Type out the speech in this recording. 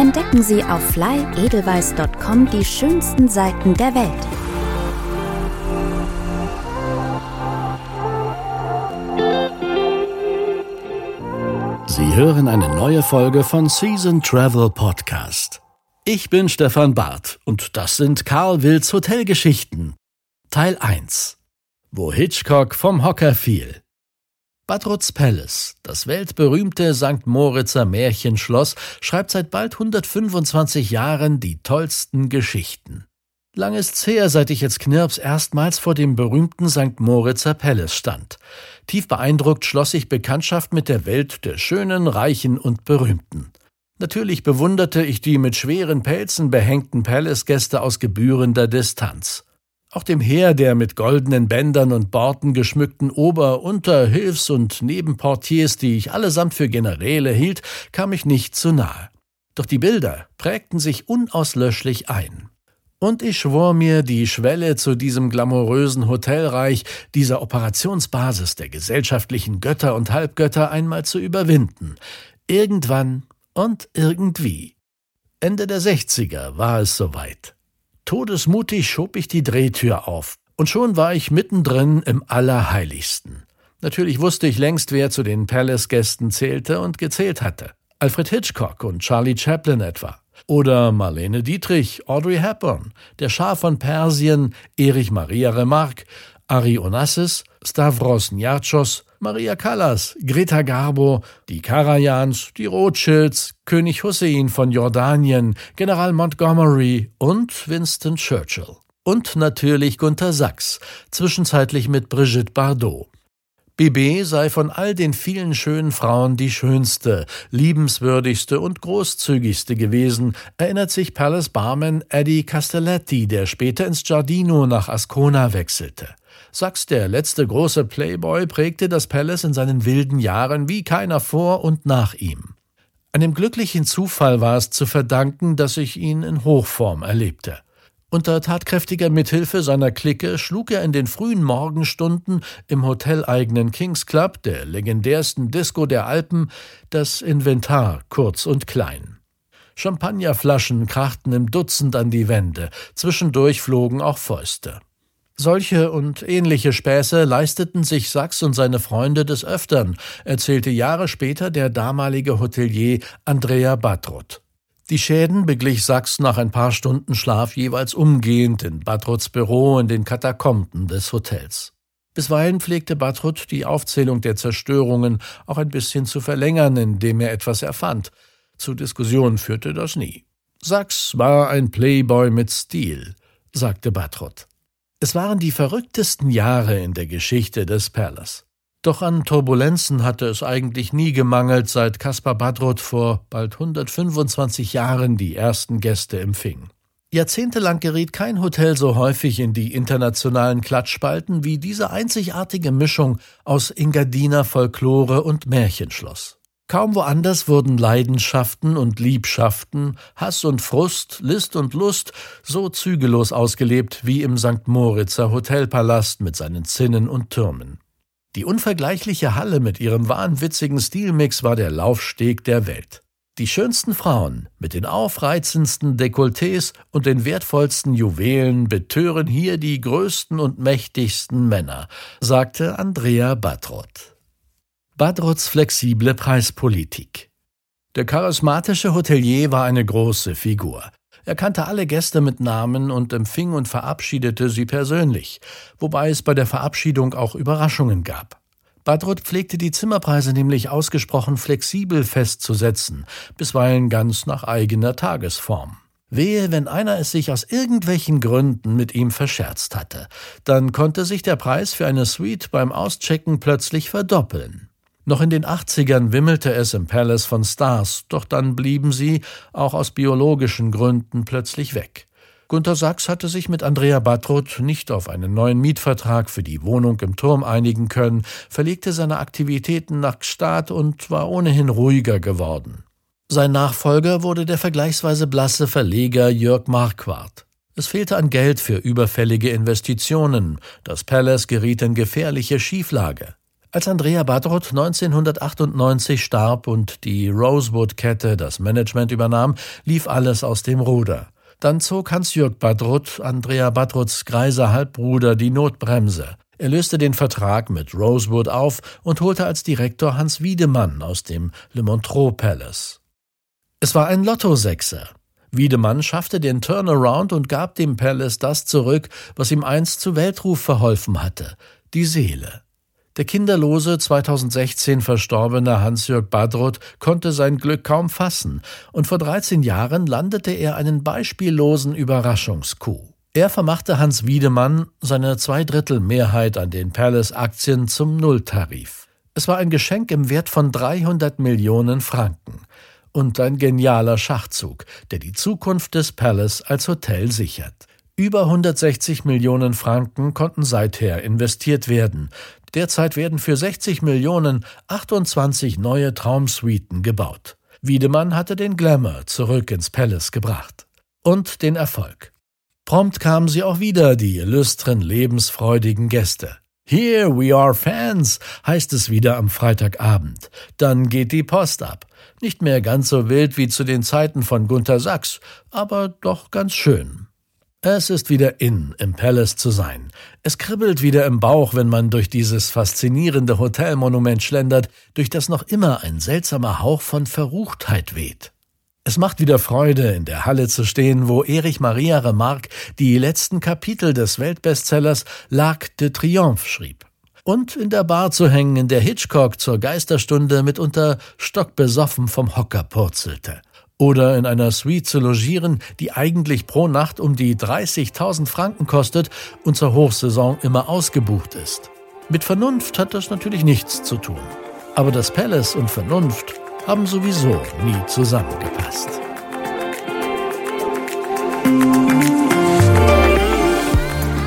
Entdecken Sie auf flyedelweiss.com die schönsten Seiten der Welt. Sie hören eine neue Folge von Season Travel Podcast. Ich bin Stefan Barth und das sind Karl Wills Hotelgeschichten. Teil 1. Wo Hitchcock vom Hocker fiel. Bad Palace, das weltberühmte St. Moritzer Märchenschloss, schreibt seit bald 125 Jahren die tollsten Geschichten. Lang ist's her, seit ich jetzt Knirps erstmals vor dem berühmten St. Moritzer Palace stand. Tief beeindruckt schloss ich Bekanntschaft mit der Welt der Schönen, Reichen und Berühmten. Natürlich bewunderte ich die mit schweren Pelzen behängten Palace-Gäste aus gebührender Distanz. Auch dem Heer der mit goldenen Bändern und Borten geschmückten Ober-, Unter-, Hilfs- und Nebenportiers, die ich allesamt für Generäle hielt, kam ich nicht zu nahe. Doch die Bilder prägten sich unauslöschlich ein. Und ich schwor mir, die Schwelle zu diesem glamourösen Hotelreich, dieser Operationsbasis der gesellschaftlichen Götter und Halbgötter einmal zu überwinden. Irgendwann und irgendwie. Ende der Sechziger war es soweit. Todesmutig schob ich die Drehtür auf, und schon war ich mittendrin im Allerheiligsten. Natürlich wusste ich längst, wer zu den Palace-Gästen zählte und gezählt hatte. Alfred Hitchcock und Charlie Chaplin etwa. Oder Marlene Dietrich, Audrey Hepburn, der Schah von Persien, Erich Maria Remarque, Ari Onassis, Stavros Niarchos, Maria Callas, Greta Garbo, die Karajans, die Rothschilds, König Hussein von Jordanien, General Montgomery und Winston Churchill. Und natürlich Gunther Sachs, zwischenzeitlich mit Brigitte Bardot. BB sei von all den vielen schönen Frauen die schönste, liebenswürdigste und großzügigste gewesen, erinnert sich Palace Barman Eddie Castelletti, der später ins Giardino nach Ascona wechselte. Sachs, der letzte große Playboy, prägte das Palace in seinen wilden Jahren wie keiner vor und nach ihm. Einem glücklichen Zufall war es zu verdanken, dass ich ihn in Hochform erlebte. Unter tatkräftiger Mithilfe seiner Clique schlug er in den frühen Morgenstunden im hoteleigenen Kings Club, der legendärsten Disco der Alpen, das Inventar kurz und klein. Champagnerflaschen krachten im Dutzend an die Wände, zwischendurch flogen auch Fäuste. Solche und ähnliche Späße leisteten sich Sachs und seine Freunde des Öfteren, erzählte Jahre später der damalige Hotelier Andrea Batrot. Die Schäden beglich Sachs nach ein paar Stunden Schlaf jeweils umgehend in Batrots Büro in den Katakomben des Hotels. Bisweilen pflegte Batrut die Aufzählung der Zerstörungen auch ein bisschen zu verlängern, indem er etwas erfand. Zu Diskussionen führte das nie. Sachs war ein Playboy mit Stil, sagte Batrut. Es waren die verrücktesten Jahre in der Geschichte des Palace. Doch an Turbulenzen hatte es eigentlich nie gemangelt, seit Caspar Badroth vor bald 125 Jahren die ersten Gäste empfing. Jahrzehntelang geriet kein Hotel so häufig in die internationalen Klatschspalten wie diese einzigartige Mischung aus Engadiner Folklore und Märchenschloss. Kaum woanders wurden Leidenschaften und Liebschaften, Hass und Frust, List und Lust so zügellos ausgelebt wie im St. Moritzer Hotelpalast mit seinen Zinnen und Türmen. Die unvergleichliche Halle mit ihrem wahnwitzigen Stilmix war der Laufsteg der Welt. Die schönsten Frauen mit den aufreizendsten Dekolletés und den wertvollsten Juwelen betören hier die größten und mächtigsten Männer, sagte Andrea Batrot. Badrots flexible Preispolitik. Der charismatische Hotelier war eine große Figur. Er kannte alle Gäste mit Namen und empfing und verabschiedete sie persönlich, wobei es bei der Verabschiedung auch Überraschungen gab. Badrut pflegte die Zimmerpreise nämlich ausgesprochen flexibel festzusetzen, bisweilen ganz nach eigener Tagesform. Wehe, wenn einer es sich aus irgendwelchen Gründen mit ihm verscherzt hatte, dann konnte sich der Preis für eine Suite beim Auschecken plötzlich verdoppeln. Noch in den 80ern wimmelte es im Palace von Stars, doch dann blieben sie, auch aus biologischen Gründen, plötzlich weg. Gunter Sachs hatte sich mit Andrea Batruth nicht auf einen neuen Mietvertrag für die Wohnung im Turm einigen können, verlegte seine Aktivitäten nach Gstaad und war ohnehin ruhiger geworden. Sein Nachfolger wurde der vergleichsweise blasse Verleger Jörg Marquardt. Es fehlte an Geld für überfällige Investitionen. Das Palace geriet in gefährliche Schieflage. Als Andrea Badroth 1998 starb und die Rosewood-Kette das Management übernahm, lief alles aus dem Ruder. Dann zog Hans-Jürg Badroth, Andrea Badroths greiser Halbbruder, die Notbremse. Er löste den Vertrag mit Rosewood auf und holte als Direktor Hans Wiedemann aus dem Le Montreux Palace. Es war ein Lottosechser. Wiedemann schaffte den Turnaround und gab dem Palace das zurück, was ihm einst zu Weltruf verholfen hatte, die Seele. Der kinderlose 2016 verstorbene Hans-Jörg Badroth konnte sein Glück kaum fassen, und vor 13 Jahren landete er einen beispiellosen Überraschungskuh. Er vermachte Hans Wiedemann seine Zweidrittelmehrheit an den Palace-Aktien zum Nulltarif. Es war ein Geschenk im Wert von 300 Millionen Franken und ein genialer Schachzug, der die Zukunft des Palace als Hotel sichert. Über 160 Millionen Franken konnten seither investiert werden. Derzeit werden für 60 Millionen 28 neue Traumsuiten gebaut. Wiedemann hatte den Glamour zurück ins Palace gebracht. Und den Erfolg. Prompt kamen sie auch wieder, die illustren, lebensfreudigen Gäste. Here we are fans, heißt es wieder am Freitagabend. Dann geht die Post ab. Nicht mehr ganz so wild wie zu den Zeiten von Gunther Sachs, aber doch ganz schön. Es ist wieder in, im Palace zu sein. Es kribbelt wieder im Bauch, wenn man durch dieses faszinierende Hotelmonument schlendert, durch das noch immer ein seltsamer Hauch von Verruchtheit weht. Es macht wieder Freude, in der Halle zu stehen, wo Erich Maria Remarque die letzten Kapitel des Weltbestsellers L'Arc de Triomphe schrieb. Und in der Bar zu hängen, in der Hitchcock zur Geisterstunde mitunter stockbesoffen vom Hocker purzelte. Oder in einer Suite zu logieren, die eigentlich pro Nacht um die 30.000 Franken kostet und zur Hochsaison immer ausgebucht ist. Mit Vernunft hat das natürlich nichts zu tun. Aber das Palace und Vernunft haben sowieso nie zusammengepasst.